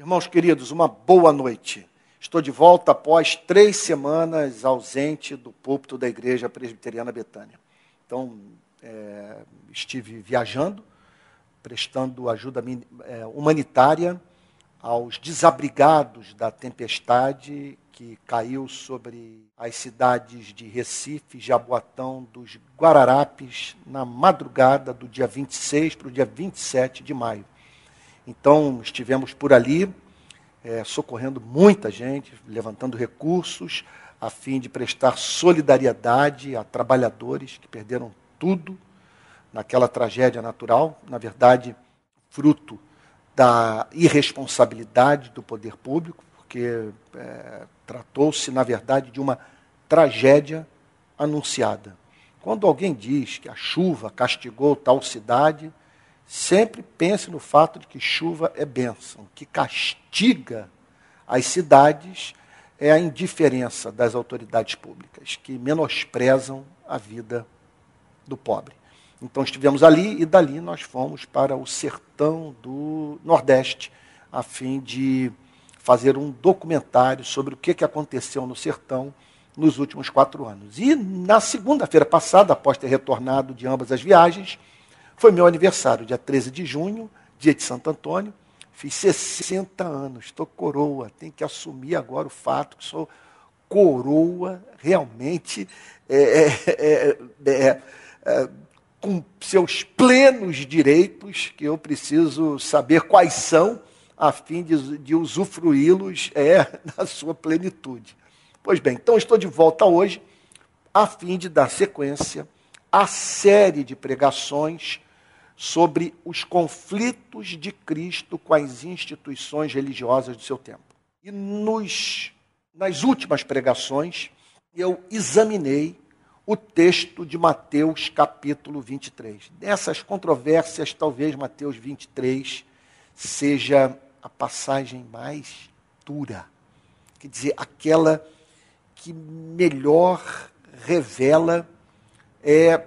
Irmãos queridos, uma boa noite. Estou de volta após três semanas ausente do púlpito da Igreja Presbiteriana Betânia. Então, é, estive viajando, prestando ajuda é, humanitária aos desabrigados da tempestade que caiu sobre as cidades de Recife, Jaboatão, dos Guararapes, na madrugada do dia 26 para o dia 27 de maio. Então, estivemos por ali, é, socorrendo muita gente, levantando recursos, a fim de prestar solidariedade a trabalhadores que perderam tudo naquela tragédia natural, na verdade, fruto da irresponsabilidade do poder público, porque é, tratou-se, na verdade, de uma tragédia anunciada. Quando alguém diz que a chuva castigou tal cidade, sempre pense no fato de que chuva é bênção, que castiga as cidades é a indiferença das autoridades públicas, que menosprezam a vida do pobre. Então estivemos ali e dali nós fomos para o sertão do Nordeste, a fim de fazer um documentário sobre o que, que aconteceu no sertão nos últimos quatro anos. E na segunda-feira passada, após ter retornado de ambas as viagens, foi meu aniversário, dia 13 de junho, dia de Santo Antônio. Fiz 60 anos, estou coroa. Tenho que assumir agora o fato que sou coroa realmente é, é, é, é com seus plenos direitos, que eu preciso saber quais são, a fim de, de usufruí-los é, na sua plenitude. Pois bem, então estou de volta hoje, a fim de dar sequência à série de pregações sobre os conflitos de Cristo com as instituições religiosas do seu tempo. E nos, nas últimas pregações, eu examinei o texto de Mateus capítulo 23. Nessas controvérsias, talvez Mateus 23 seja a passagem mais dura, quer dizer, aquela que melhor revela é,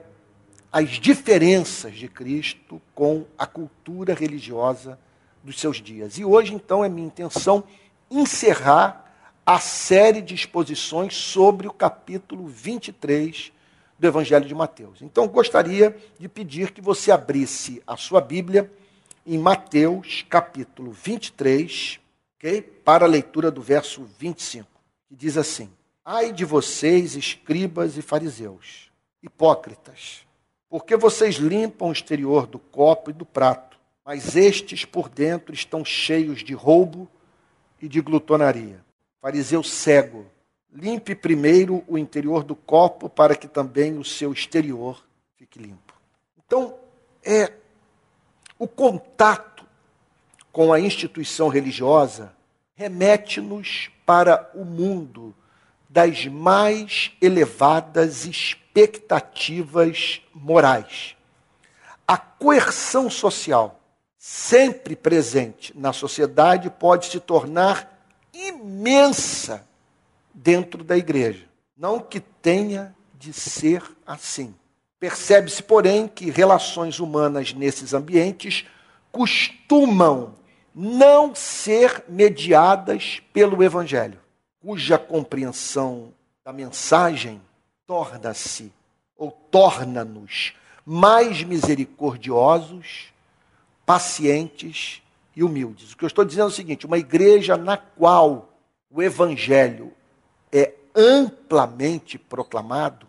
as diferenças de Cristo com a cultura religiosa dos seus dias. E hoje, então, é minha intenção encerrar a série de exposições sobre o capítulo 23 do Evangelho de Mateus. Então, gostaria de pedir que você abrisse a sua Bíblia em Mateus, capítulo 23, okay? para a leitura do verso 25, que diz assim: Ai de vocês, escribas e fariseus, hipócritas, porque vocês limpam o exterior do copo e do prato, mas estes por dentro estão cheios de roubo e de glutonaria. Fariseu cego, limpe primeiro o interior do copo para que também o seu exterior fique limpo. Então, é o contato com a instituição religiosa remete-nos para o mundo das mais elevadas expectativas morais. A coerção social, sempre presente na sociedade, pode se tornar imensa dentro da igreja. Não que tenha de ser assim. Percebe-se, porém, que relações humanas nesses ambientes costumam não ser mediadas pelo Evangelho cuja compreensão da mensagem torna-se ou torna-nos mais misericordiosos, pacientes e humildes. O que eu estou dizendo é o seguinte: uma igreja na qual o evangelho é amplamente proclamado,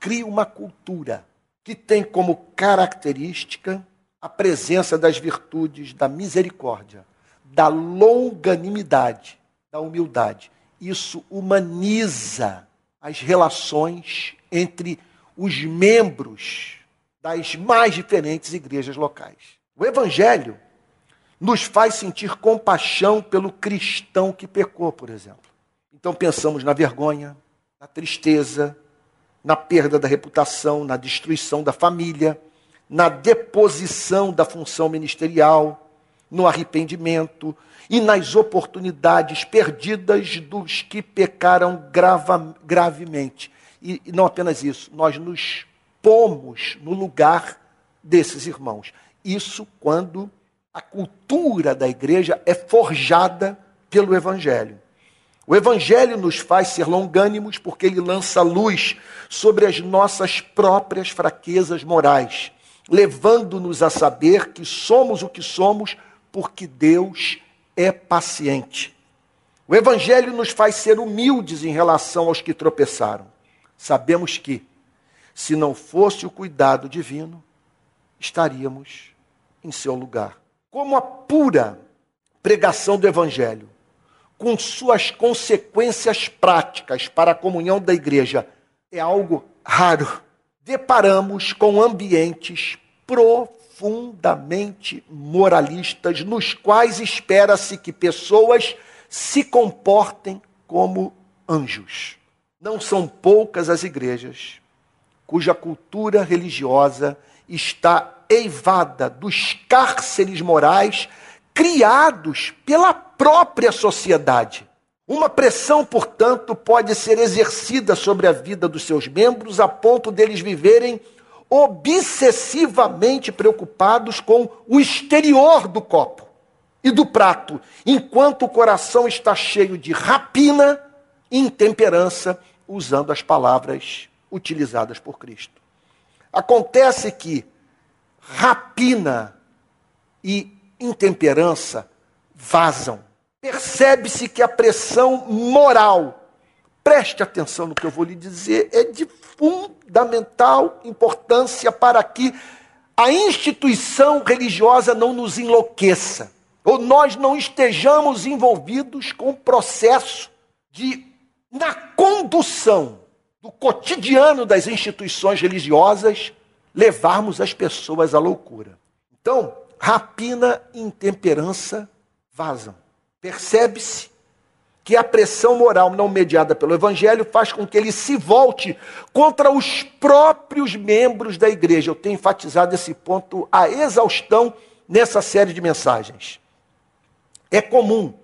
cria uma cultura que tem como característica a presença das virtudes da misericórdia, da longanimidade, da humildade isso humaniza as relações entre os membros das mais diferentes igrejas locais. O Evangelho nos faz sentir compaixão pelo cristão que pecou, por exemplo. Então pensamos na vergonha, na tristeza, na perda da reputação, na destruição da família, na deposição da função ministerial, no arrependimento, e nas oportunidades perdidas dos que pecaram grava, gravemente. E, e não apenas isso, nós nos pomos no lugar desses irmãos. Isso quando A cultura da igreja é forjada pelo Evangelho. O Evangelho nos faz ser longânimos porque ele lança luz sobre as nossas próprias fraquezas morais, levando-nos a saber que somos o que somos porque Deus é paciente. O Evangelho nos faz ser humildes em relação aos que tropeçaram. Sabemos que, se não fosse o cuidado divino, estaríamos em seu lugar. Como a pura pregação do Evangelho, com suas consequências práticas para a comunhão da igreja, é algo raro. Deparamos com ambientes profundamente moralistas, nos quais espera-se que pessoas se comportem como anjos. Não são poucas as igrejas cuja cultura religiosa está eivada dos cárceres morais criados pela própria sociedade. Uma pressão, portanto, pode ser exercida sobre a vida dos seus membros a ponto deles viverem obsessivamente preocupados com o exterior do copo e do prato, enquanto o coração está cheio de rapina e intemperança, usando as palavras utilizadas por Cristo. Acontece que rapina e intemperança vazam. Percebe-se que a pressão moral, preste atenção no que eu vou lhe dizer, é de fundamental importância para que a instituição religiosa não nos enlouqueça ou nós não estejamos envolvidos com o processo de, na condução do cotidiano das instituições religiosas, levarmos as pessoas à loucura. Então, rapina e intemperança vazam. Percebe-se que a pressão moral não mediada pelo Evangelho faz com que ele se volte contra os próprios membros da igreja. Eu tenho enfatizado esse ponto a exaustão nessa série de mensagens. É comum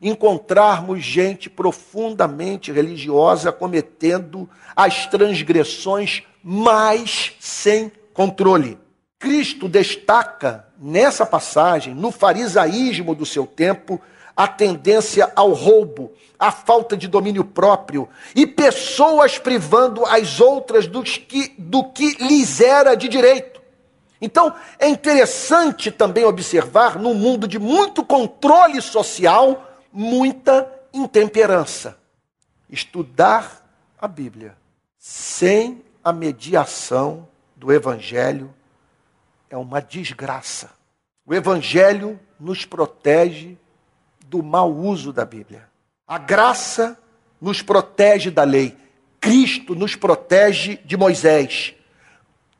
encontrarmos gente profundamente religiosa cometendo as transgressões mais sem controle. Cristo destaca nessa passagem, no farisaísmo do seu tempo, a tendência ao roubo, a falta de domínio próprio e pessoas privando as outras do que, do que lhes era de direito. Então, é interessante também observar, num mundo de muito controle social, muita intemperança. Estudar a Bíblia sem a mediação do Evangelho é uma desgraça. O Evangelho nos protege do mau uso da Bíblia. A graça nos protege da lei. Cristo nos protege de Moisés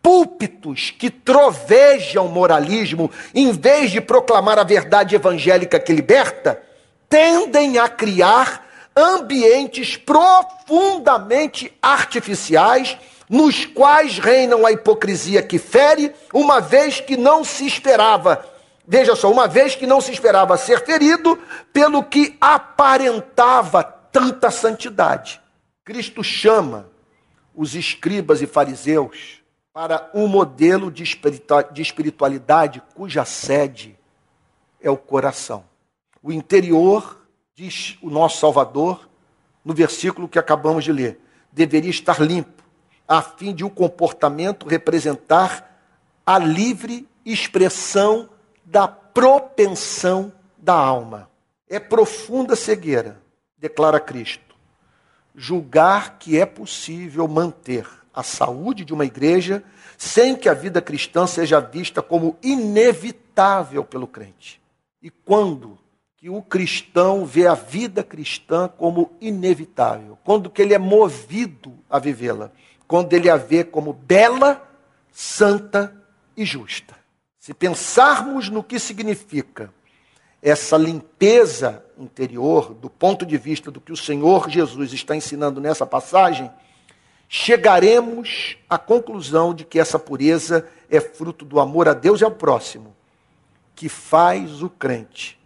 púlpitos que trovejam moralismo, em vez de proclamar a verdade evangélica que liberta, tendem a criar ambientes profundamente artificiais, nos quais reinam a hipocrisia que fere, uma vez que não se esperava. Veja só, uma vez que não se esperava ser ferido pelo que aparentava tanta santidade. Cristo chama os escribas e fariseus para um modelo de espiritualidade cuja sede é o coração. O interior, diz o nosso Salvador, no versículo que acabamos de ler, deveria estar limpo, a fim de o comportamento representar a livre expressão da propensão da alma. É profunda cegueira, declara Cristo, julgar que é possível manter a saúde de uma igreja sem que a vida cristã seja vista como inevitável pelo crente. E quando que o cristão vê a vida cristã como inevitável? Quando que ele é movido a vivê-la? Quando ele a vê como bela, santa e justa. Se pensarmos no que significa essa limpeza interior, do ponto de vista do que o Senhor Jesus está ensinando nessa passagem, chegaremos à conclusão de que essa pureza é fruto do amor a Deus e ao próximo, que faz o crente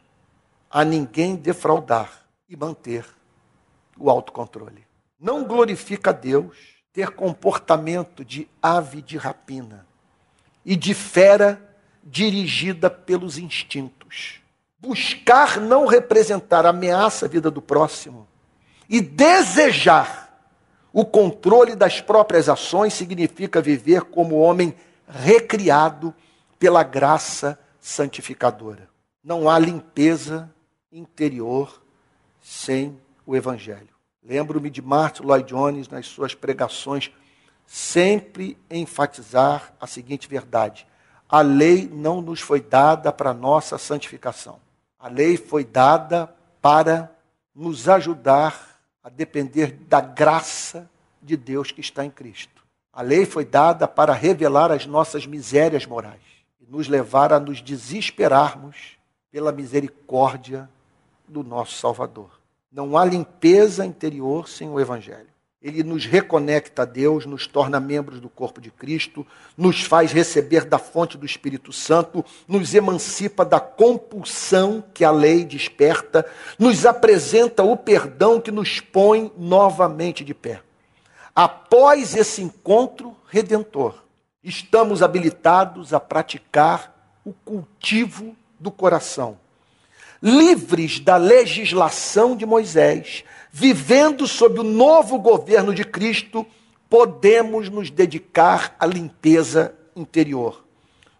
a ninguém defraudar e manter o autocontrole. Não glorifica a Deus ter comportamento de ave de rapina e de fera dirigida pelos instintos. Buscar não representar ameaça à vida do próximo e desejar o controle das próprias ações significa viver como homem recriado pela graça santificadora. Não há limpeza interior sem o Evangelho. Lembro-me de Martin Lloyd Jones nas suas pregações sempre enfatizar a seguinte verdade: a lei não nos foi dada para nossa santificação. A lei foi dada para nos ajudar a depender da graça de Deus que está em Cristo. A lei foi dada para revelar as nossas misérias morais e nos levar a nos desesperarmos pela misericórdia do nosso Salvador. Não há limpeza interior sem o Evangelho. Ele nos reconecta a Deus, nos torna membros do corpo de Cristo, nos faz receber da fonte do Espírito Santo, nos emancipa da compulsão que a lei desperta, nos apresenta o perdão que nos põe novamente de pé. Após esse encontro redentor, estamos habilitados a praticar o cultivo do coração, livres da legislação de Moisés, vivendo sob o novo governo de Cristo, podemos nos dedicar à limpeza interior.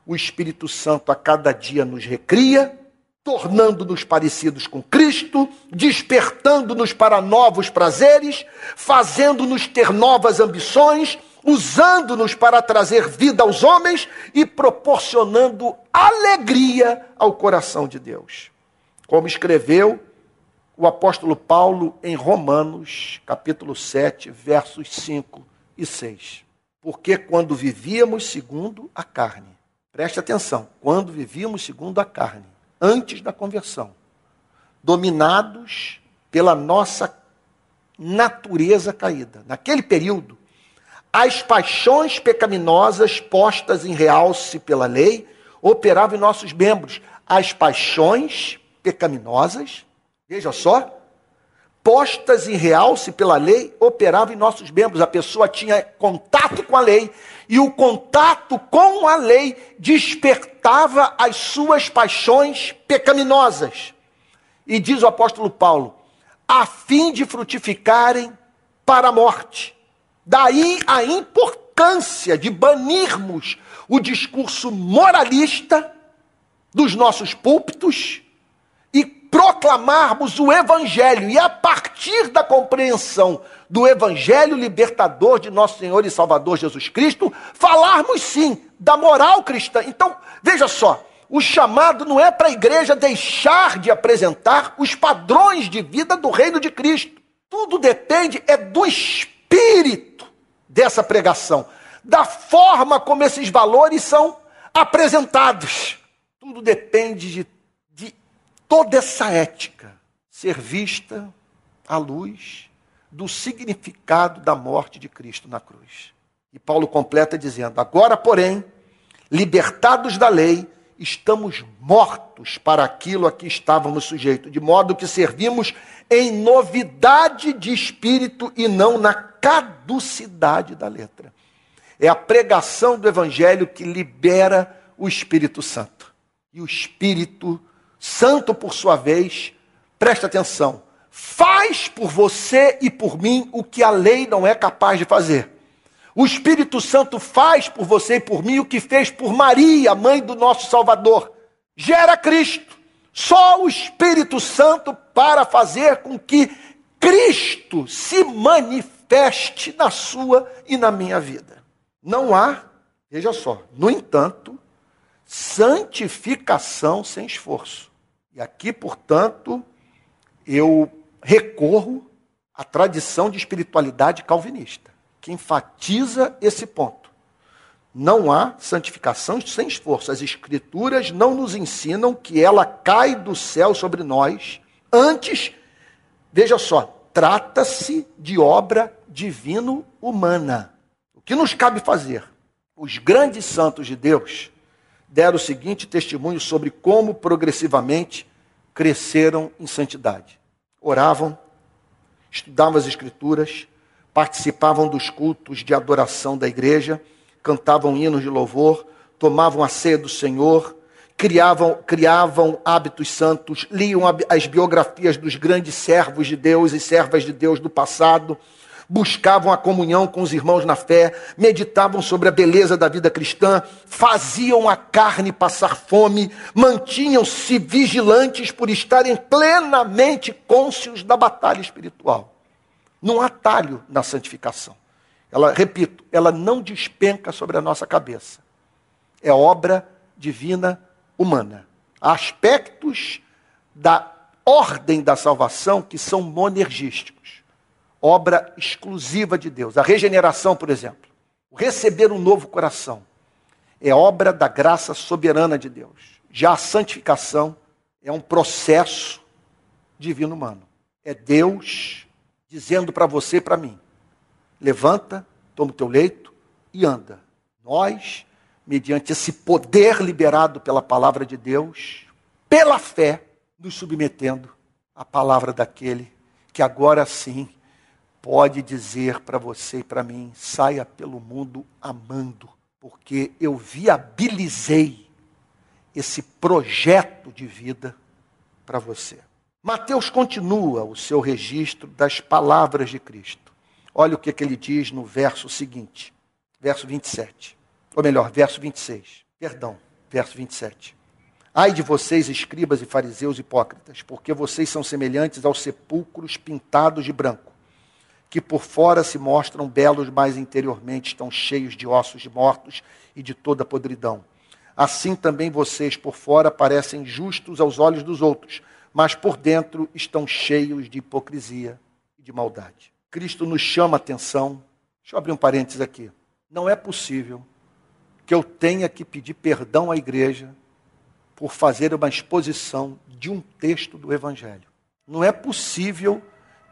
O Espírito Santo a cada dia nos recria, tornando-nos parecidos com Cristo, despertando-nos para novos prazeres, fazendo-nos ter novas ambições, usando-nos para trazer vida aos homens e proporcionando alegria ao coração de Deus. Como escreveu o apóstolo Paulo em Romanos, capítulo 7, versos 5 e 6. Porque quando vivíamos segundo a carne, preste atenção, quando vivíamos segundo a carne, antes da conversão, dominados pela nossa natureza caída. Naquele período, as paixões pecaminosas postas em realce pela lei operavam em nossos membros. As paixões pecaminosas, veja só, postas em realce pela lei, operavam em nossos membros. A pessoa tinha contato com a lei e o contato com a lei despertava as suas paixões pecaminosas. E diz o apóstolo Paulo, a fim de frutificarem para a morte. Daí a importância de banirmos o discurso moralista dos nossos púlpitos proclamarmos o Evangelho e a partir da compreensão do Evangelho libertador de nosso Senhor e Salvador Jesus Cristo, falarmos sim da moral cristã. Então, veja só, o chamado não é para a igreja deixar de apresentar os padrões de vida do reino de Cristo. Tudo depende é do espírito dessa pregação, da forma como esses valores são apresentados. Tudo depende de toda essa ética ser vista à luz do significado da morte de Cristo na cruz. E Paulo completa dizendo: Agora, porém, libertados da lei, estamos mortos para aquilo a que estávamos sujeitos, de modo que servimos em novidade de espírito e não na caducidade da letra. É a pregação do evangelho que libera o Espírito Santo. E o Espírito Santo, por sua vez, presta atenção, faz por você e por mim o que a lei não é capaz de fazer. O Espírito Santo faz por você e por mim o que fez por Maria, mãe do nosso Salvador. Gera Cristo. Só o Espírito Santo para fazer com que Cristo se manifeste na sua e na minha vida. Não há, veja só, no entanto, santificação sem esforço. E aqui, portanto, eu recorro à tradição de espiritualidade calvinista, que enfatiza esse ponto. Não há santificação sem esforço. As Escrituras não nos ensinam que ela cai do céu sobre nós. Antes, veja só, trata-se de obra divino-humana. O que nos cabe fazer? Os grandes santos de Deus deram o seguinte testemunho sobre como progressivamente cresceram em santidade. Oravam, estudavam as Escrituras, participavam dos cultos de adoração da igreja, cantavam hinos de louvor, tomavam a ceia do Senhor, criavam, criavam hábitos santos, liam as biografias dos grandes servos de Deus e servas de Deus do passado, buscavam a comunhão com os irmãos na fé, meditavam sobre a beleza da vida cristã, faziam a carne passar fome, mantinham-se vigilantes por estarem plenamente cônscios da batalha espiritual. Não há talho na santificação. Ela, repito, ela não despenca sobre a nossa cabeça. É obra divina humana. Há aspectos da ordem da salvação que são monergísticos. Obra exclusiva de Deus. A regeneração, por exemplo. O receber um novo coração. É obra da graça soberana de Deus. Já a santificação é um processo divino humano. É Deus dizendo para você e para mim: levanta, toma o teu leito e anda. Nós mediante esse poder liberado pela palavra de Deus, pela fé, nos submetendo à palavra daquele que agora sim pode dizer para você e para mim: saia pelo mundo amando, porque eu viabilizei esse projeto de vida para você. Mateus continua o seu registro das palavras de Cristo. Olha o que, que ele diz no verso seguinte, verso 27 ou melhor, verso 26. Perdão, verso 27. Ai de vocês, escribas e fariseus hipócritas, porque vocês são semelhantes aos sepulcros pintados de branco, que por fora se mostram belos, mas interiormente estão cheios de ossos mortos e de toda podridão. Assim também vocês por fora parecem justos aos olhos dos outros, mas por dentro estão cheios de hipocrisia e de maldade. Cristo nos chama a atenção. Deixa eu abrir um parênteses aqui. Não é possível que eu tenha que pedir perdão à igreja por fazer uma exposição de um texto do Evangelho. Não é possível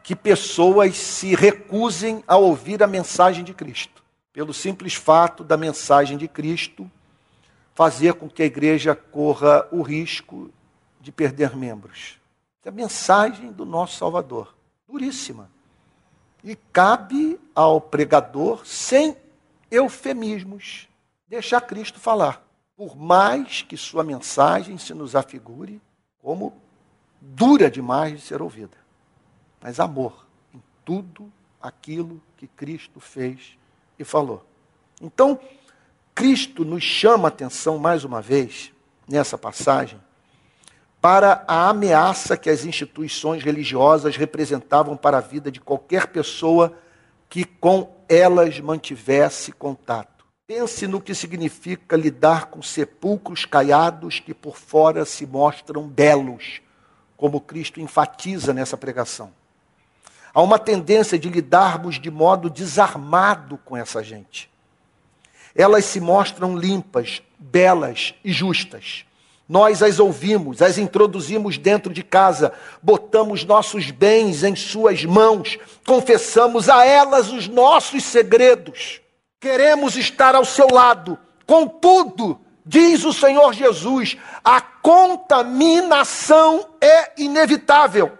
que pessoas se recusem a ouvir a mensagem de Cristo, pelo simples fato da mensagem de Cristo fazer com que a igreja corra o risco de perder membros. É a mensagem do nosso Salvador, duríssima. E cabe ao pregador, sem eufemismos, deixar Cristo falar. Por mais que sua mensagem se nos afigure como dura demais de ser ouvida. Mas amor em tudo aquilo que Cristo fez e falou. Então, Cristo nos chama a atenção mais uma vez, nessa passagem, para a ameaça que as instituições religiosas representavam para a vida de qualquer pessoa que com elas mantivesse contato. Pense no que significa lidar com sepulcros caiados que por fora se mostram belos, como Cristo enfatiza nessa pregação. Há uma tendência de lidarmos de modo desarmado com essa gente. Elas se mostram limpas, belas e justas. Nós as ouvimos, as introduzimos dentro de casa, botamos nossos bens em suas mãos, confessamos a elas os nossos segredos. Queremos estar ao seu lado. Contudo, diz o Senhor Jesus, a contaminação é inevitável.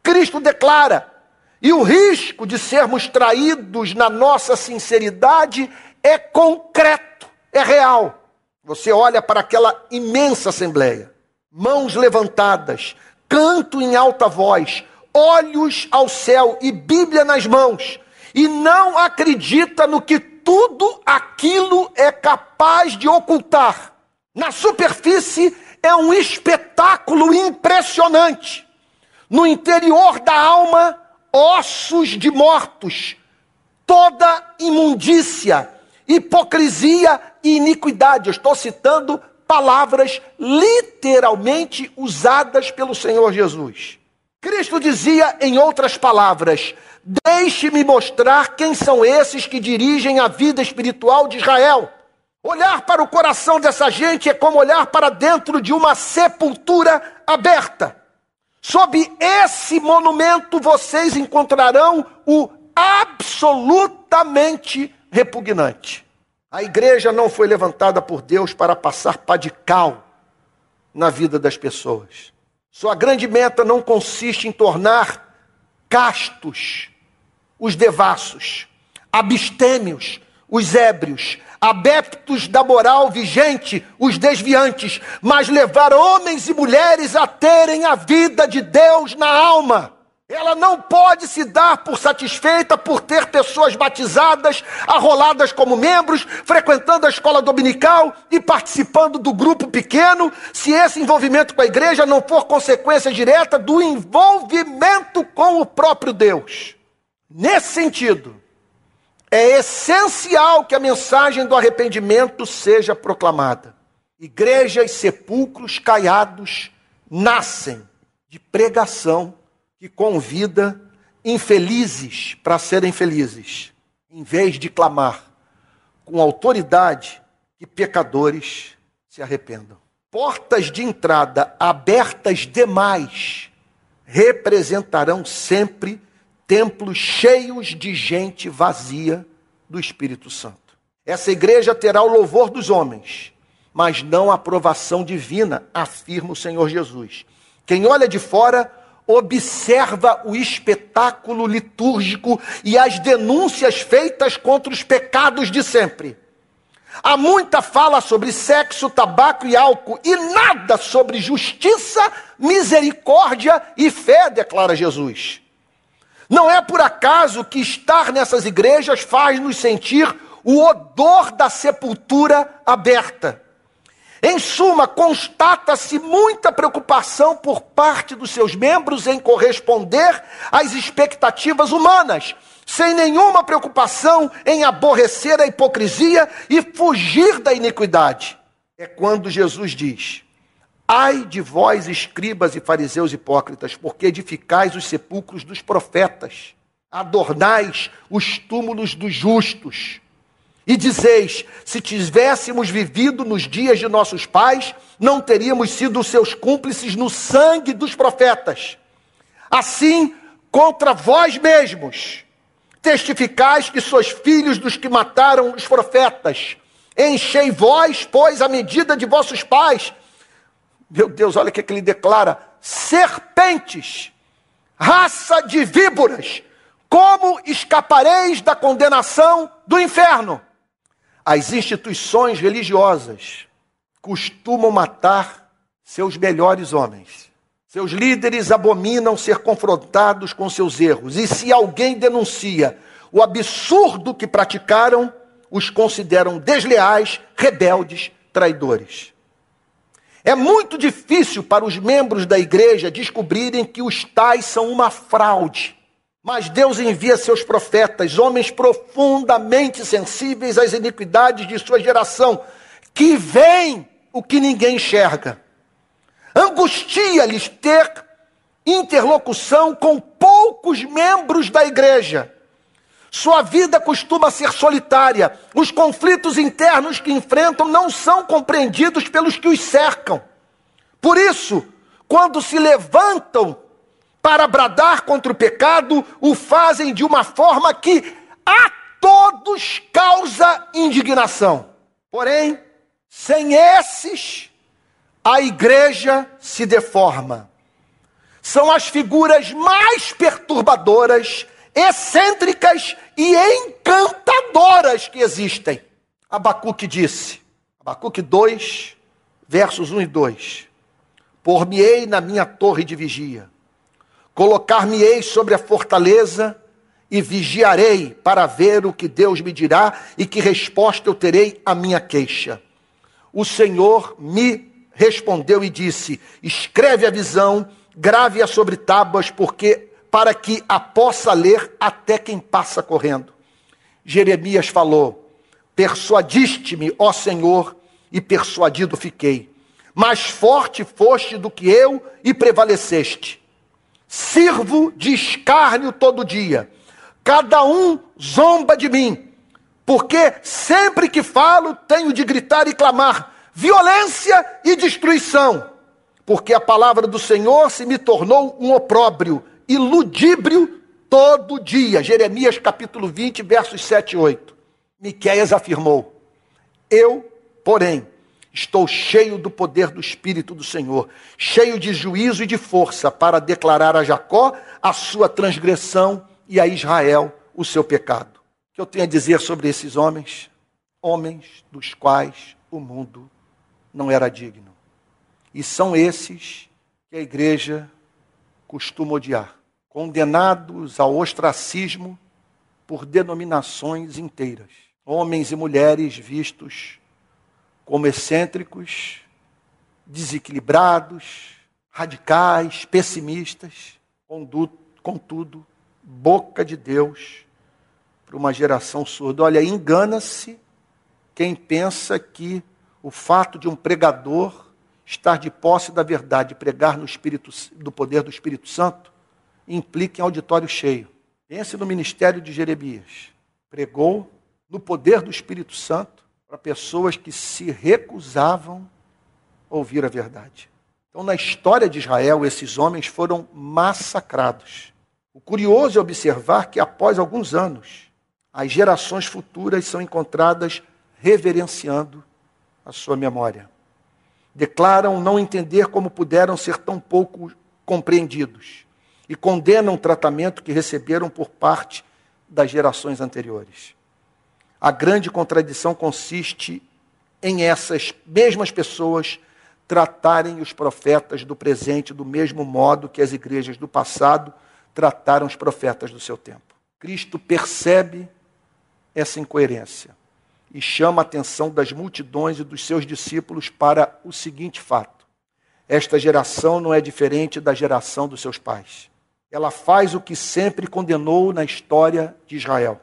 Cristo declara, e o risco de sermos traídos na nossa sinceridade é concreto, é real. Você olha para aquela imensa assembleia, mãos levantadas, canto em alta voz, olhos ao céu e Bíblia nas mãos, e não acredita no que tudo aquilo é capaz de ocultar. Na superfície é um espetáculo impressionante. No interior da alma, ossos de mortos, toda imundícia, hipocrisia e iniquidade. Eu estou citando palavras literalmente usadas pelo Senhor Jesus. Cristo dizia, em outras palavras: Deixe-me mostrar quem são esses que dirigem a vida espiritual de Israel. Olhar para o coração dessa gente é como olhar para dentro de uma sepultura aberta. Sob esse monumento vocês encontrarão o absolutamente repugnante. A igreja não foi levantada por Deus para passar pá de cal na vida das pessoas. Sua grande meta não consiste em tornar castos os devassos, abstêmios, os ébrios, adeptos da moral vigente, os desviantes, mas levar homens e mulheres a terem a vida de Deus na alma. Ela não pode se dar por satisfeita por ter pessoas batizadas, arroladas como membros, frequentando a escola dominical e participando do grupo pequeno, se esse envolvimento com a igreja não for consequência direta do envolvimento com o próprio Deus. Nesse sentido, é essencial que a mensagem do arrependimento seja proclamada. Igrejas, sepulcros caiados nascem de pregação que convida infelizes para serem felizes, em vez de clamar com autoridade que pecadores se arrependam. Portas de entrada abertas demais representarão sempre templos cheios de gente vazia do Espírito Santo. Essa igreja terá o louvor dos homens, mas não a aprovação divina, afirma o Senhor Jesus. Quem olha de fora observa o espetáculo litúrgico e as denúncias feitas contra os pecados de sempre. Há muita fala sobre sexo, tabaco e álcool e nada sobre justiça, misericórdia e fé, declara Jesus. Não é por acaso que estar nessas igrejas faz nos sentir o odor da sepultura aberta. Em suma, constata-se muita preocupação por parte dos seus membros em corresponder às expectativas humanas, sem nenhuma preocupação em aborrecer a hipocrisia e fugir da iniquidade. É quando Jesus diz: Ai de vós, escribas e fariseus hipócritas, porque edificais os sepulcros dos profetas, adornais os túmulos dos justos e dizeis: se tivéssemos vivido nos dias de nossos pais, não teríamos sido seus cúmplices no sangue dos profetas. Assim, contra vós mesmos, testificais que sois filhos dos que mataram os profetas. Enchei vós, pois, a medida de vossos pais. Meu Deus, olha o que, é que ele declara: serpentes, raça de víboras, como escapareis da condenação do inferno? As instituições religiosas costumam matar seus melhores homens. Seus líderes abominam ser confrontados com seus erros. E se alguém denuncia o absurdo que praticaram, os consideram desleais, rebeldes, traidores. É muito difícil para os membros da igreja descobrirem que os tais são uma fraude mas Deus envia seus profetas, homens profundamente sensíveis às iniquidades de sua geração, que veem o que ninguém enxerga. Angustia-lhes ter interlocução com poucos membros da igreja. Sua vida costuma ser solitária. Os conflitos internos que enfrentam não são compreendidos pelos que os cercam. Por isso, quando se levantam para bradar contra o pecado, o fazem de uma forma que a todos causa indignação. Porém, sem esses, a igreja se deforma. São as figuras mais perturbadoras, excêntricas e encantadoras que existem. Abacuque disse, Abacuque 2, versos 1 e 2: Por-me-ei na minha torre de vigia Colocar-me-ei sobre a fortaleza e vigiarei para ver o que Deus me dirá e que resposta eu terei à minha queixa. O Senhor me respondeu e disse: Escreve a visão, grave-a sobre tábuas, porque para que a possa ler até quem passa correndo. Jeremias falou: Persuadiste-me, ó Senhor, e persuadido fiquei. Mais forte foste do que eu e prevaleceste sirvo de escárnio todo dia. Cada um zomba de mim, porque sempre que falo tenho de gritar e clamar violência e destruição, porque a palavra do Senhor se me tornou um opróbrio e ludíbrio todo dia. Jeremias capítulo 20, versos 7 e 8. Miqueias afirmou: Eu, porém, Estou cheio do poder do Espírito do Senhor, cheio de juízo e de força para declarar a Jacó a sua transgressão e a Israel o seu pecado. que eu tenho a dizer sobre esses homens? Homens dos quais o mundo não era digno. E são esses que a igreja costuma odiar, condenados ao ostracismo por denominações inteiras. Homens e mulheres vistos como excêntricos, desequilibrados, radicais, pessimistas, contudo, boca de Deus para uma geração surda. Olha, engana-se quem pensa que o fato de um pregador estar de posse da verdade, pregar no espírito do poder do Espírito Santo, implica em auditório cheio. Pense no ministério de Jeremias. Pregou no poder do Espírito Santo para pessoas que se recusavam a ouvir a verdade. Então, na história de Israel, esses homens foram massacrados. O curioso é observar que, após alguns anos, as gerações futuras são encontradas reverenciando a sua memória. Declaram não entender como puderam ser tão pouco compreendidos e condenam o tratamento que receberam por parte das gerações anteriores. A grande contradição consiste em essas mesmas pessoas tratarem os profetas do presente do mesmo modo que as igrejas do passado trataram os profetas do seu tempo. Cristo percebe essa incoerência e chama a atenção das multidões e dos seus discípulos para o seguinte fato: esta geração não é diferente da geração dos seus pais. Ela faz o que sempre condenou na história de Israel,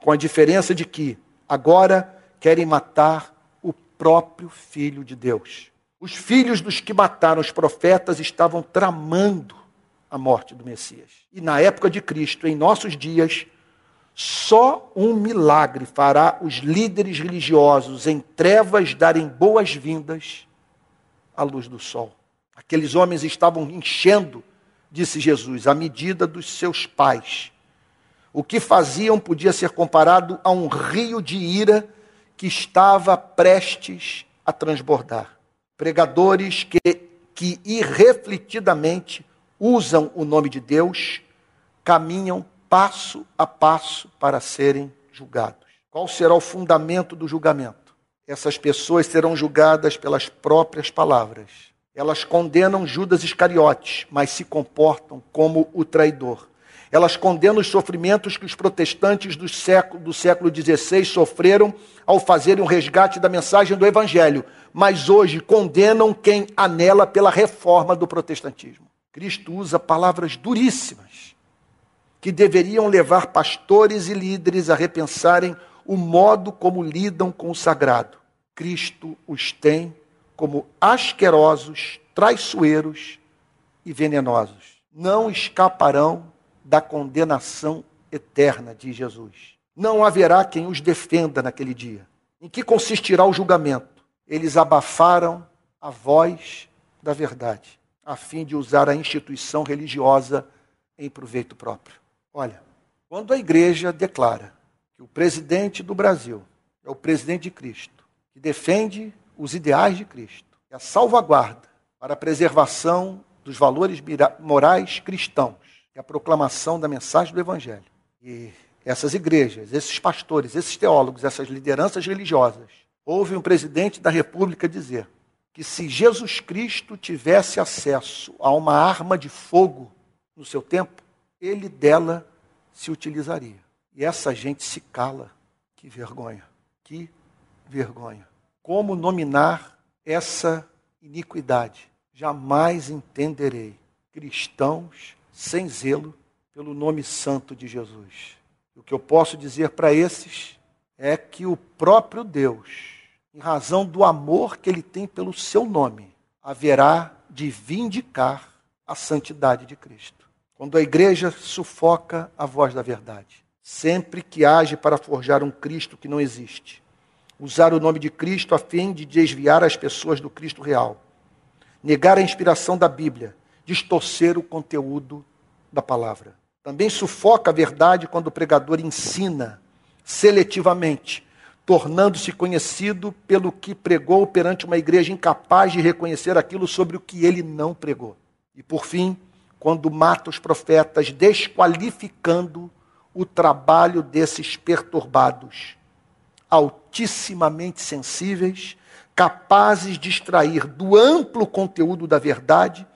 com a diferença de que agora querem matar o próprio Filho de Deus. Os filhos dos que mataram os profetas estavam tramando a morte do Messias. E na época de Cristo, em nossos dias, só um milagre fará os líderes religiosos em trevas darem boas-vindas à luz do sol. Aqueles homens estavam enchendo, disse Jesus, a medida dos seus pais. O que faziam podia ser comparado a um rio de ira que estava prestes a transbordar. Pregadores que, que irrefletidamente usam o nome de Deus caminham passo a passo para serem julgados. Qual será o fundamento do julgamento? Essas pessoas serão julgadas pelas próprias palavras. Elas condenam Judas Iscariotes, mas se comportam como o traidor. Elas condenam os sofrimentos que os protestantes do século, do século XVI sofreram ao fazerem o resgate da mensagem do Evangelho, mas hoje condenam quem anela pela reforma do protestantismo. Cristo usa palavras duríssimas que deveriam levar pastores e líderes a repensarem o modo como lidam com o sagrado. Cristo os tem como asquerosos, traiçoeiros e venenosos. Não escaparão da condenação eterna, diz Jesus. Não haverá quem os defenda naquele dia. Em que consistirá o julgamento? Eles abafaram a voz da verdade, a fim de usar a instituição religiosa em proveito próprio. Olha, quando a igreja declara que o presidente do Brasil é o presidente de Cristo, que defende os ideais de Cristo, é a salvaguarda para a preservação dos valores morais cristãos, é a proclamação da mensagem do Evangelho. E essas igrejas, esses pastores, esses teólogos, essas lideranças religiosas, ouvem um presidente da República dizer que se Jesus Cristo tivesse acesso a uma arma de fogo no seu tempo, ele dela se utilizaria. E essa gente se cala. Que vergonha. Que vergonha. Como nominar essa iniquidade? Jamais entenderei. Cristãos sem zelo pelo nome santo de Jesus. O que eu posso dizer para esses é que o próprio Deus, em razão do amor que ele tem pelo seu nome, haverá de vindicar a santidade de Cristo quando a igreja sufoca a voz da verdade, sempre que age para forjar um Cristo que não existe, usar o nome de Cristo a fim de desviar as pessoas do Cristo real, negar a inspiração da Bíblia, distorcer o conteúdo da palavra. Também sufoca a verdade quando o pregador ensina seletivamente, tornando-se conhecido pelo que pregou perante uma igreja incapaz de reconhecer aquilo sobre o que ele não pregou. E por fim, quando mata os profetas, desqualificando o trabalho desses perturbados, altissimamente sensíveis, capazes de extrair do amplo conteúdo da verdade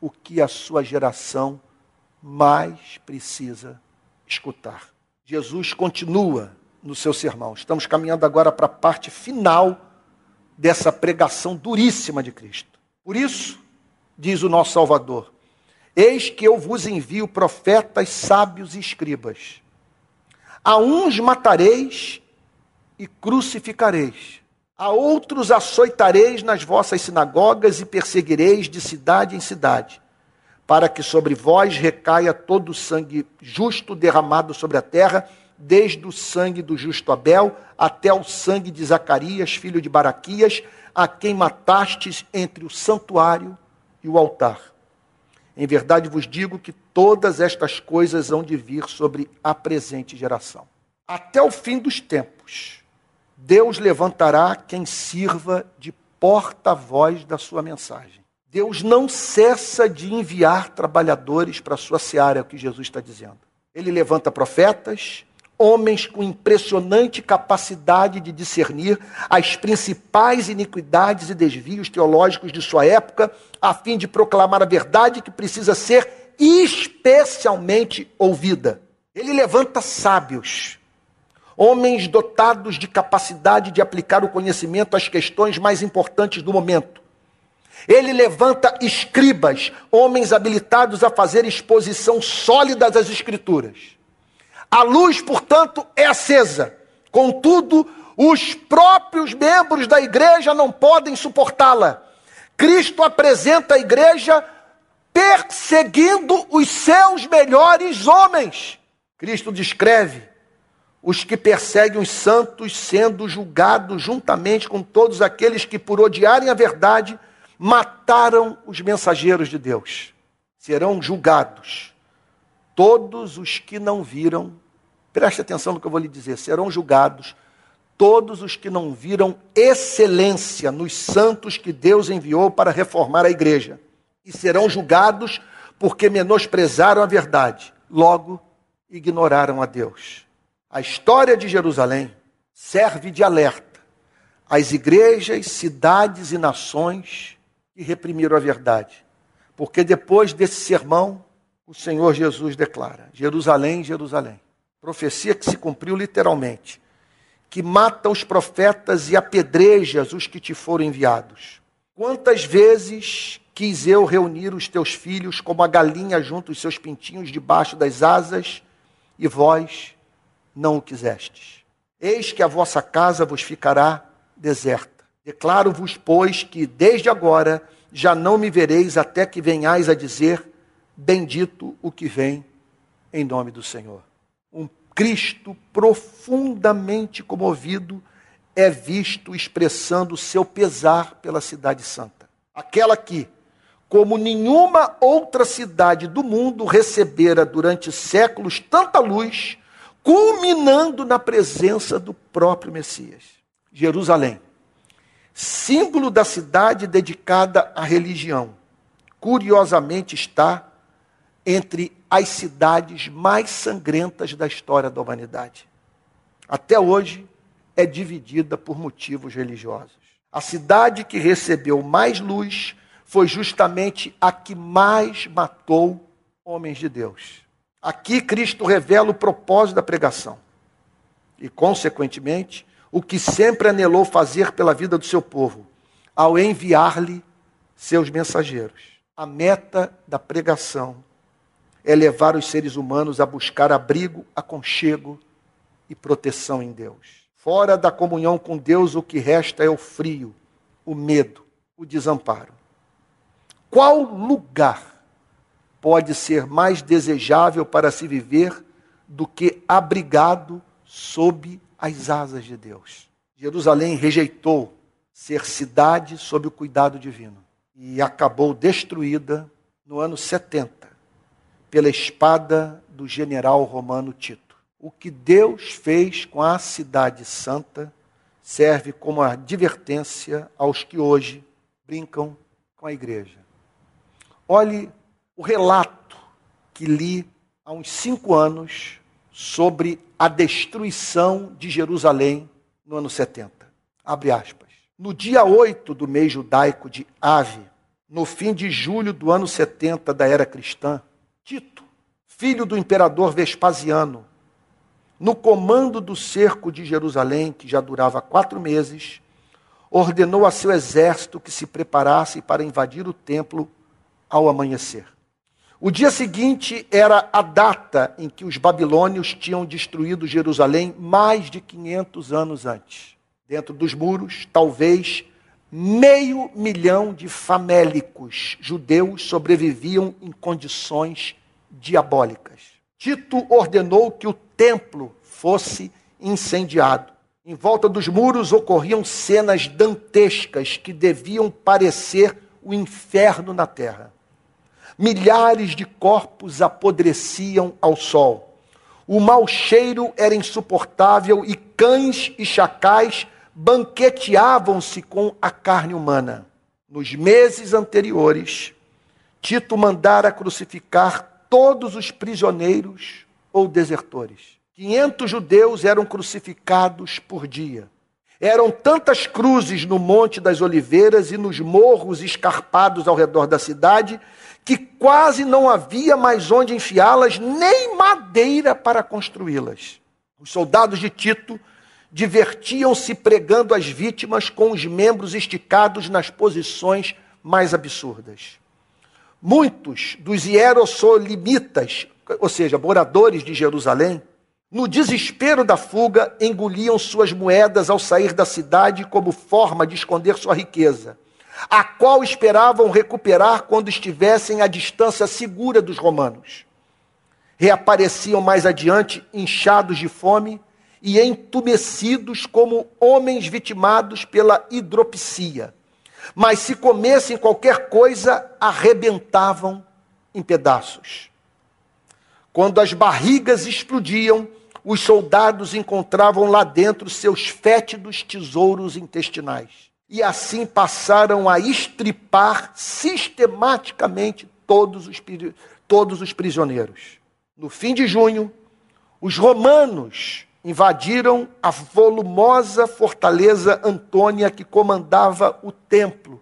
o que a sua geração mais precisa escutar. Jesus continua no seu sermão. Estamos caminhando agora para a parte final dessa pregação duríssima de Cristo. Por isso, diz o nosso Salvador: Eis que eu vos envio profetas, sábios e escribas. A uns matareis e crucificareis. A outros açoitareis nas vossas sinagogas e perseguireis de cidade em cidade, para que sobre vós recaia todo o sangue justo derramado sobre a terra, desde o sangue do justo Abel até o sangue de Zacarias, filho de Baraquias, a quem matastes entre o santuário e o altar. Em verdade vos digo que todas estas coisas hão de vir sobre a presente geração. Até o fim dos tempos, Deus levantará quem sirva de porta-voz da sua mensagem. Deus não cessa de enviar trabalhadores para a sua seara, é o que Jesus está dizendo. Ele levanta profetas, homens com impressionante capacidade de discernir as principais iniquidades e desvios teológicos de sua época, a fim de proclamar a verdade que precisa ser especialmente ouvida. Ele levanta sábios, homens dotados de capacidade de aplicar o conhecimento às questões mais importantes do momento. Ele levanta escribas, homens habilitados a fazer exposição sólida das Escrituras. A luz, portanto, é acesa. Contudo, os próprios membros da igreja não podem suportá-la. Cristo apresenta a igreja perseguindo os seus melhores homens. Cristo descreve os que perseguem os santos sendo julgados juntamente com todos aqueles que, por odiarem a verdade, mataram os mensageiros de Deus. Serão julgados todos os que não viram Preste atenção no que eu vou lhe dizer: serão julgados todos os que não viram excelência nos santos que Deus enviou para reformar a igreja, e serão julgados porque menosprezaram a verdade, logo ignoraram a Deus. A história de Jerusalém serve de alerta às igrejas, cidades e nações que reprimiram a verdade. Porque depois desse sermão, o Senhor Jesus declara: Jerusalém, Jerusalém profecia que se cumpriu literalmente, que mata os profetas e apedreja os que te foram enviados. Quantas vezes quis eu reunir os teus filhos como a galinha junto os seus pintinhos debaixo das asas, e vós não o quisestes. Eis que a vossa casa vos ficará deserta. Declaro-vos, pois, que desde agora já não me vereis até que venhais a dizer: Bendito o que vem em nome do Senhor. Um Cristo profundamente comovido é visto expressando seu pesar pela cidade santa. Aquela que, como nenhuma outra cidade do mundo recebera durante séculos tanta luz, culminando na presença do próprio Messias. Jerusalém, símbolo da cidade dedicada à religião, curiosamente está entre as cidades mais sangrentas da história da humanidade. Até hoje é dividida por motivos religiosos. A cidade que recebeu mais luz foi justamente a que mais matou homens de Deus. Aqui Cristo revela o propósito da pregação e, consequentemente, o que sempre anelou fazer pela vida do seu povo, ao enviar-lhe seus mensageiros. A meta da pregação é levar os seres humanos a buscar abrigo, aconchego e proteção em Deus. Fora da comunhão com Deus, o que resta é o frio, o medo, o desamparo. Qual lugar pode ser mais desejável para se viver do que abrigado sob as asas de Deus? Jerusalém rejeitou ser cidade sob o cuidado divino e acabou destruída no ano 70 pela espada do general romano Tito. O que Deus fez com a cidade santa serve como advertência aos que hoje brincam com a igreja. Olhe o relato que li há uns cinco anos sobre a destruição de Jerusalém no ano 70. Abre aspas. No dia 8 do mês judaico de Ave, no fim de julho do ano 70 da era cristã, Tito, filho do imperador Vespasiano, no comando do cerco de Jerusalém, que já durava quatro meses, ordenou a seu exército que se preparasse para invadir o templo ao amanhecer. O dia seguinte era a data em que os babilônios tinham destruído Jerusalém mais de 500 anos antes. Dentro dos muros, talvez meio milhão de famélicos judeus sobreviviam em condições diabólicas. Tito ordenou que o templo fosse incendiado. Em volta dos muros ocorriam cenas dantescas que deviam parecer o inferno na terra. Milhares de corpos apodreciam ao sol. O mau cheiro era insuportável e cães e chacais banqueteavam-se com a carne humana. Nos meses anteriores, Tito mandara crucificar todos os prisioneiros ou desertores. 500 judeus eram crucificados por dia. Eram tantas cruzes no Monte das Oliveiras e nos morros escarpados ao redor da cidade que quase não havia mais onde enfiá-las, nem madeira para construí-las. Os soldados de Tito divertiam-se pregando as vítimas com os membros esticados nas posições mais absurdas. Muitos dos hierossolimitas, ou seja, moradores de Jerusalém, no desespero da fuga, engoliam suas moedas ao sair da cidade como forma de esconder sua riqueza a qual esperavam recuperar quando estivessem à distância segura dos romanos. Reapareciam mais adiante, inchados de fome e entumecidos como homens vitimados pela hidropsia. Mas se comessem qualquer coisa, arrebentavam em pedaços. Quando as barrigas explodiam, os soldados encontravam lá dentro seus fétidos tesouros intestinais e assim passaram a estripar sistematicamente todos os, todos os prisioneiros. No fim de junho, os romanos invadiram a volumosa fortaleza Antônia que comandava o templo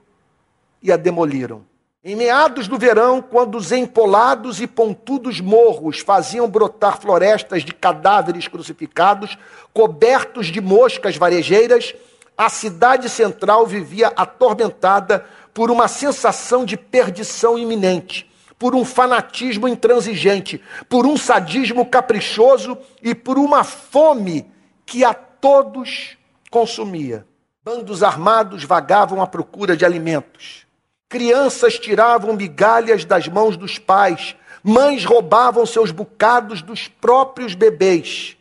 e a demoliram. Em meados do verão, quando os empolados e pontudos morros faziam brotar florestas de cadáveres crucificados, cobertos de moscas varejeiras, a cidade central vivia atormentada por uma sensação de perdição iminente, por um fanatismo intransigente, por um sadismo caprichoso e por uma fome que a todos consumia. Bandos armados vagavam à procura de alimentos. Crianças tiravam migalhas das mãos dos pais, mães roubavam seus bocados dos próprios bebês.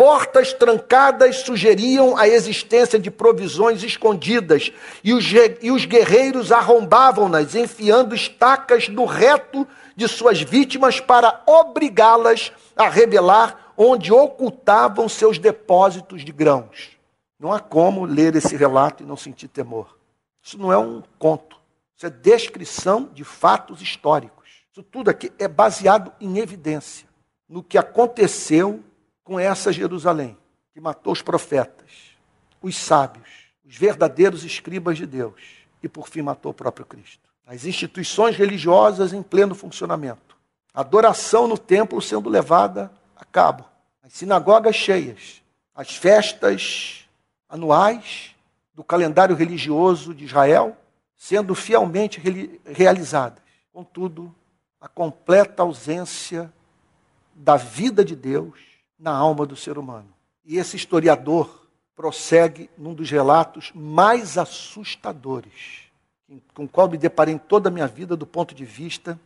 Portas trancadas sugeriam a existência de provisões escondidas, e os, e os guerreiros arrombavam-nas, enfiando estacas no reto de suas vítimas para obrigá-las a revelar onde ocultavam seus depósitos de grãos. Não há como ler esse relato e não sentir temor. Isso não é um conto, isso é descrição de fatos históricos. Isso tudo aqui é baseado em evidência, no que aconteceu com essa Jerusalém, que matou os profetas, os sábios, os verdadeiros escribas de Deus, e por fim matou o próprio Cristo. As instituições religiosas em pleno funcionamento, a adoração no templo sendo levada a cabo, as sinagogas cheias, as festas anuais do calendário religioso de Israel sendo fielmente realizadas. Contudo, a completa ausência da vida de Deus na alma do ser humano. E esse historiador prossegue num dos relatos mais assustadores, com o qual me deparei em toda a minha vida do ponto de vista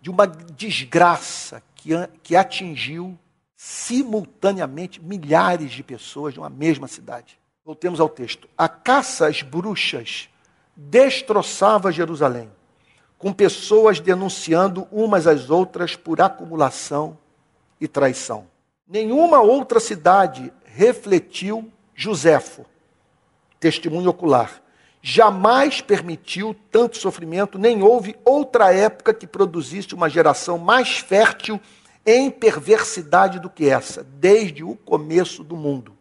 de uma desgraça que, que atingiu simultaneamente milhares de pessoas de uma mesma cidade. Voltemos ao texto. A caça às bruxas destroçava Jerusalém, com pessoas denunciando umas às outras por acumulação e traição. Nenhuma outra cidade refletiu Joséfo, testemunho ocular. Jamais permitiu tanto sofrimento, nem houve outra época que produzisse uma geração mais fértil em perversidade do que essa, desde o começo do mundo.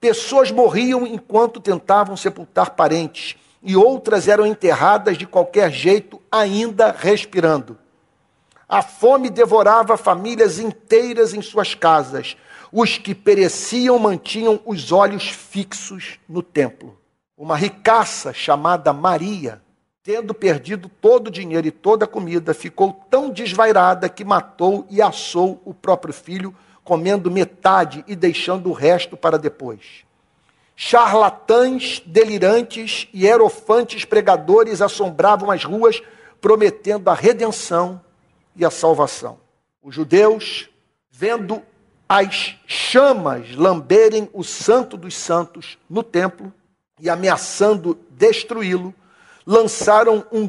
Pessoas morriam enquanto tentavam sepultar parentes, e outras eram enterradas de qualquer jeito, ainda respirando. A fome devorava famílias inteiras em suas casas. Os que pereciam mantinham os olhos fixos no templo. Uma ricaça chamada Maria, tendo perdido todo o dinheiro e toda a comida, ficou tão desvairada que matou e assou o próprio filho, comendo metade e deixando o resto para depois. Charlatães, delirantes e erofantes pregadores assombravam as ruas, prometendo a redenção e a salvação. Os judeus, vendo as chamas lamberem o Santo dos Santos no templo e ameaçando destruí-lo, lançaram um,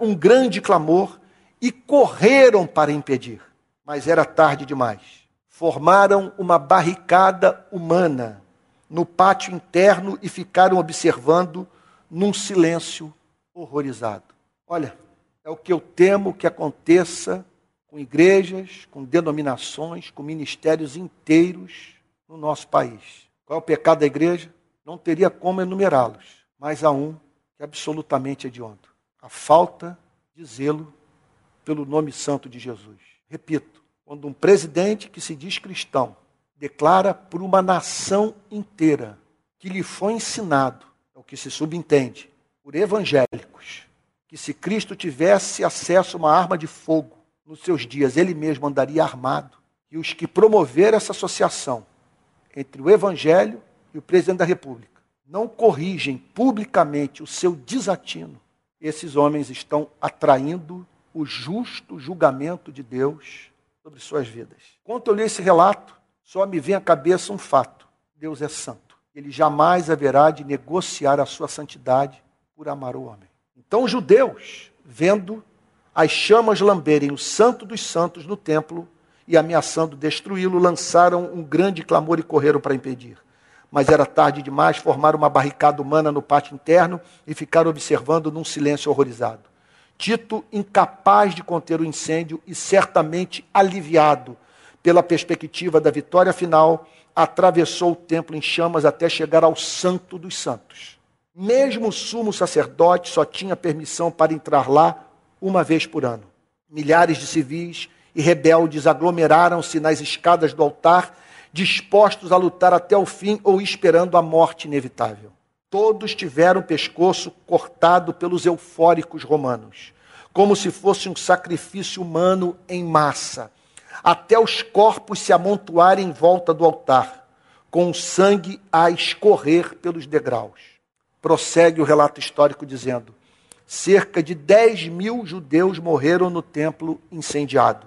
um, grande clamor e correram para impedir. Mas era tarde demais. Formaram uma barricada humana no pátio interno e ficaram observando num silêncio horrorizado. Olha, é o que eu temo que aconteça com igrejas, com denominações, com ministérios inteiros no nosso país. Qual é o pecado da igreja? Não teria como enumerá-los, mas há um que é absolutamente hediondo: a falta de zelo pelo nome santo de Jesus. Repito, quando um presidente que se diz cristão declara por uma nação inteira que lhe foi ensinado, é o que se subentende, por evangélicos, que se Cristo tivesse acesso a uma arma de fogo, nos seus dias ele mesmo andaria armado. E os que promoveram essa associação entre o Evangelho e o presidente da República não corrigem publicamente o seu desatino, esses homens estão atraindo o justo julgamento de Deus sobre suas vidas. Quando eu li esse relato, só me vem à cabeça um fato: Deus é santo. Ele jamais haverá de negociar a sua santidade por amar o homem. Então, os judeus, vendo as chamas lamberem o santo dos santos no templo e ameaçando destruí-lo, lançaram um grande clamor e correram para impedir. Mas era tarde demais, formaram uma barricada humana no pátio interno e ficaram observando num silêncio horrorizado. Tito, incapaz de conter o incêndio e certamente aliviado pela perspectiva da vitória final, atravessou o templo em chamas até chegar ao Santo dos Santos. Mesmo o sumo sacerdote só tinha permissão para entrar lá uma vez por ano. Milhares de civis e rebeldes aglomeraram-se nas escadas do altar, dispostos a lutar até o fim ou esperando a morte inevitável. Todos tiveram o pescoço cortado pelos eufóricos romanos, como se fosse um sacrifício humano em massa, até os corpos se amontoarem em volta do altar, com o sangue a escorrer pelos degraus. Prossegue o relato histórico dizendo: cerca de 10 mil judeus morreram no templo incendiado.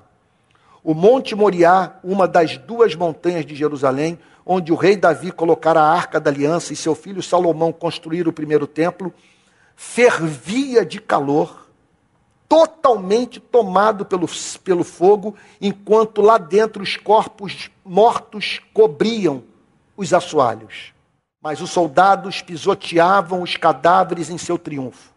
O Monte Moriá, uma das duas montanhas de Jerusalém, onde o rei Davi colocara a arca da aliança e seu filho Salomão construíram o primeiro templo, fervia de calor, totalmente tomado pelo, pelo fogo, enquanto lá dentro os corpos mortos cobriam os assoalhos. Mas os soldados pisoteavam os cadáveres em seu triunfo.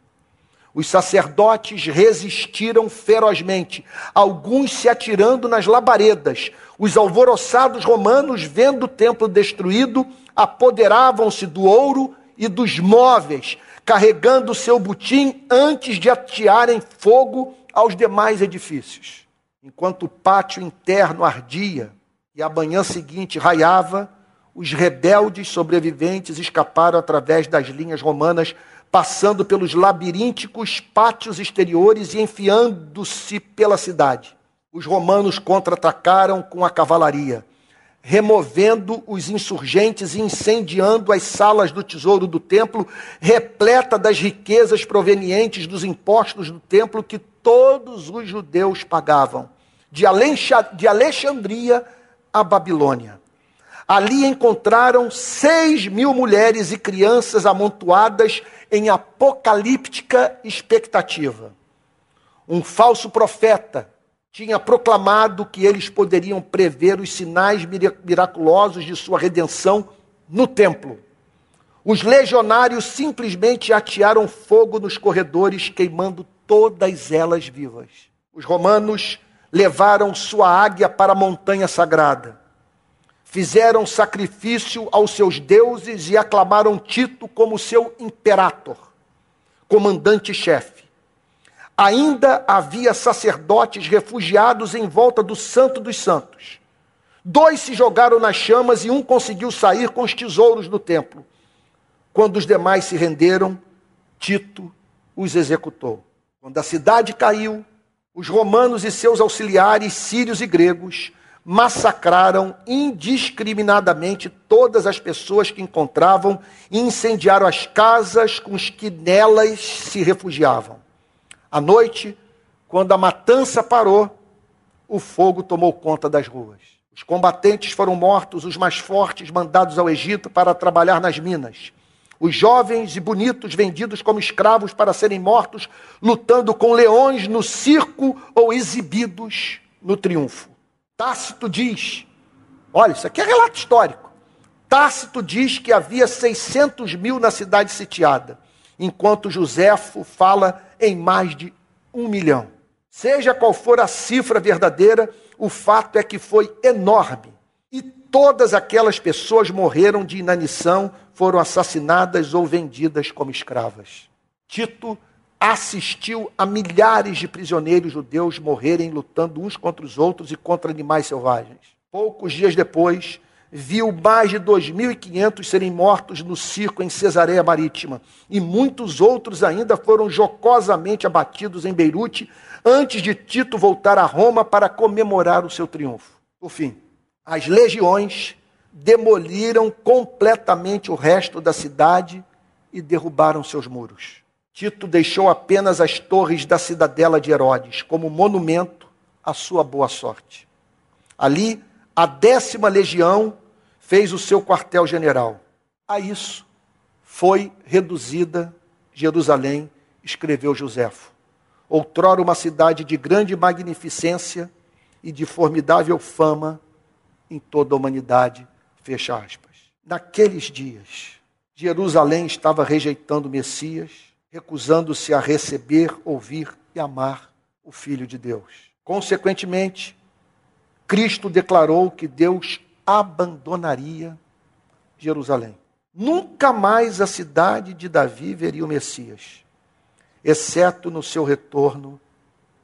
Os sacerdotes resistiram ferozmente, alguns se atirando nas labaredas. Os alvoroçados romanos, vendo o templo destruído, apoderavam-se do ouro e dos móveis, carregando seu butim antes de atearem fogo aos demais edifícios. Enquanto o pátio interno ardia e a manhã seguinte raiava, os rebeldes sobreviventes escaparam através das linhas romanas passando pelos labirínticos pátios exteriores e enfiando-se pela cidade. Os romanos contra-atacaram com a cavalaria, removendo os insurgentes e incendiando as salas do tesouro do templo, repleta das riquezas provenientes dos impostos do templo que todos os judeus pagavam, de Alexandria a Babilônia. Ali encontraram seis mil mulheres e crianças amontoadas em apocalíptica expectativa. Um falso profeta tinha proclamado que eles poderiam prever os sinais miraculosos de sua redenção no templo. Os legionários simplesmente atearam fogo nos corredores, queimando todas elas vivas. Os romanos levaram sua águia para a montanha sagrada. Fizeram sacrifício aos seus deuses e aclamaram Tito como seu imperator, comandante-chefe. Ainda havia sacerdotes refugiados em volta do Santo dos Santos. Dois se jogaram nas chamas e um conseguiu sair com os tesouros do templo. Quando os demais se renderam, Tito os executou. Quando a cidade caiu, os romanos e seus auxiliares, sírios e gregos, massacraram indiscriminadamente todas as pessoas que encontravam e incendiaram as casas com os que nelas se refugiavam. À noite, quando a matança parou, o fogo tomou conta das ruas. Os combatentes foram mortos, os mais fortes mandados ao Egito para trabalhar nas minas os jovens e bonitos vendidos como escravos para serem mortos, lutando com leões no circo ou exibidos no triunfo. Tácito diz: olha, isso aqui é relato histórico. Tácito diz que havia 600 mil na cidade sitiada, enquanto Joséfo fala em mais de um milhão. Seja qual for a cifra verdadeira, o fato é que foi enorme. E todas aquelas pessoas morreram de inanição foram assassinadas ou vendidas como escravas. Tito assistiu a milhares de prisioneiros judeus morrerem lutando uns contra os outros e contra animais selvagens. Poucos dias depois, viu mais de 2.500 serem mortos no circo em Cesareia Marítima, e muitos outros ainda foram jocosamente abatidos em Beirute antes de Tito voltar a Roma para comemorar o seu triunfo. Por fim, as legiões demoliram completamente o resto da cidade e derrubaram seus muros. Tito deixou apenas as torres da cidadela de Herodes como monumento à sua boa sorte. Ali, a décima legião fez o seu quartel-general. A isso foi reduzida Jerusalém, escreveu Joséfo. Outrora uma cidade de grande magnificência e de formidável fama em toda a humanidade Fecha aspas. Naqueles dias, Jerusalém estava rejeitando o Messias, recusando-se a receber, ouvir e amar o Filho de Deus. Consequentemente, Cristo declarou que Deus abandonaria Jerusalém. Nunca mais a cidade de Davi veria o Messias, exceto no seu retorno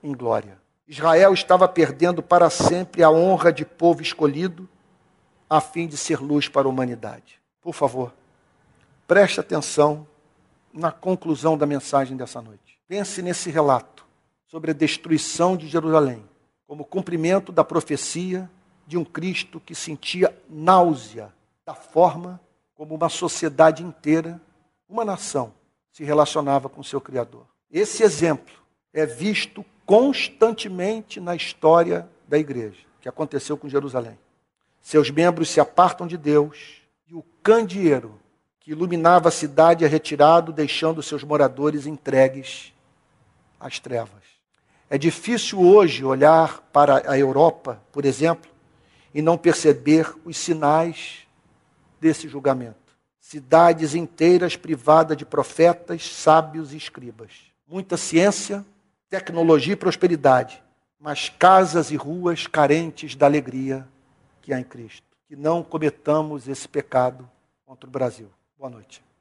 em glória. Israel estava perdendo para sempre a honra de povo escolhido a fim de ser luz para a humanidade. Por favor, preste atenção na conclusão da mensagem dessa noite. Pense nesse relato sobre a destruição de Jerusalém, como cumprimento da profecia de um Cristo que sentia náusea da forma como uma sociedade inteira, uma nação, se relacionava com seu Criador. Esse exemplo é visto constantemente na história da igreja, que aconteceu com Jerusalém. Seus membros se apartam de Deus e o candeeiro que iluminava a cidade é retirado, deixando seus moradores entregues às trevas. É difícil hoje olhar para a Europa, por exemplo, e não perceber os sinais desse julgamento. Cidades inteiras privadas de profetas, sábios e escribas. Muita ciência, tecnologia e prosperidade, mas casas e ruas carentes da alegria que há em Cristo. Que não cometamos esse pecado contra o Brasil. Boa noite.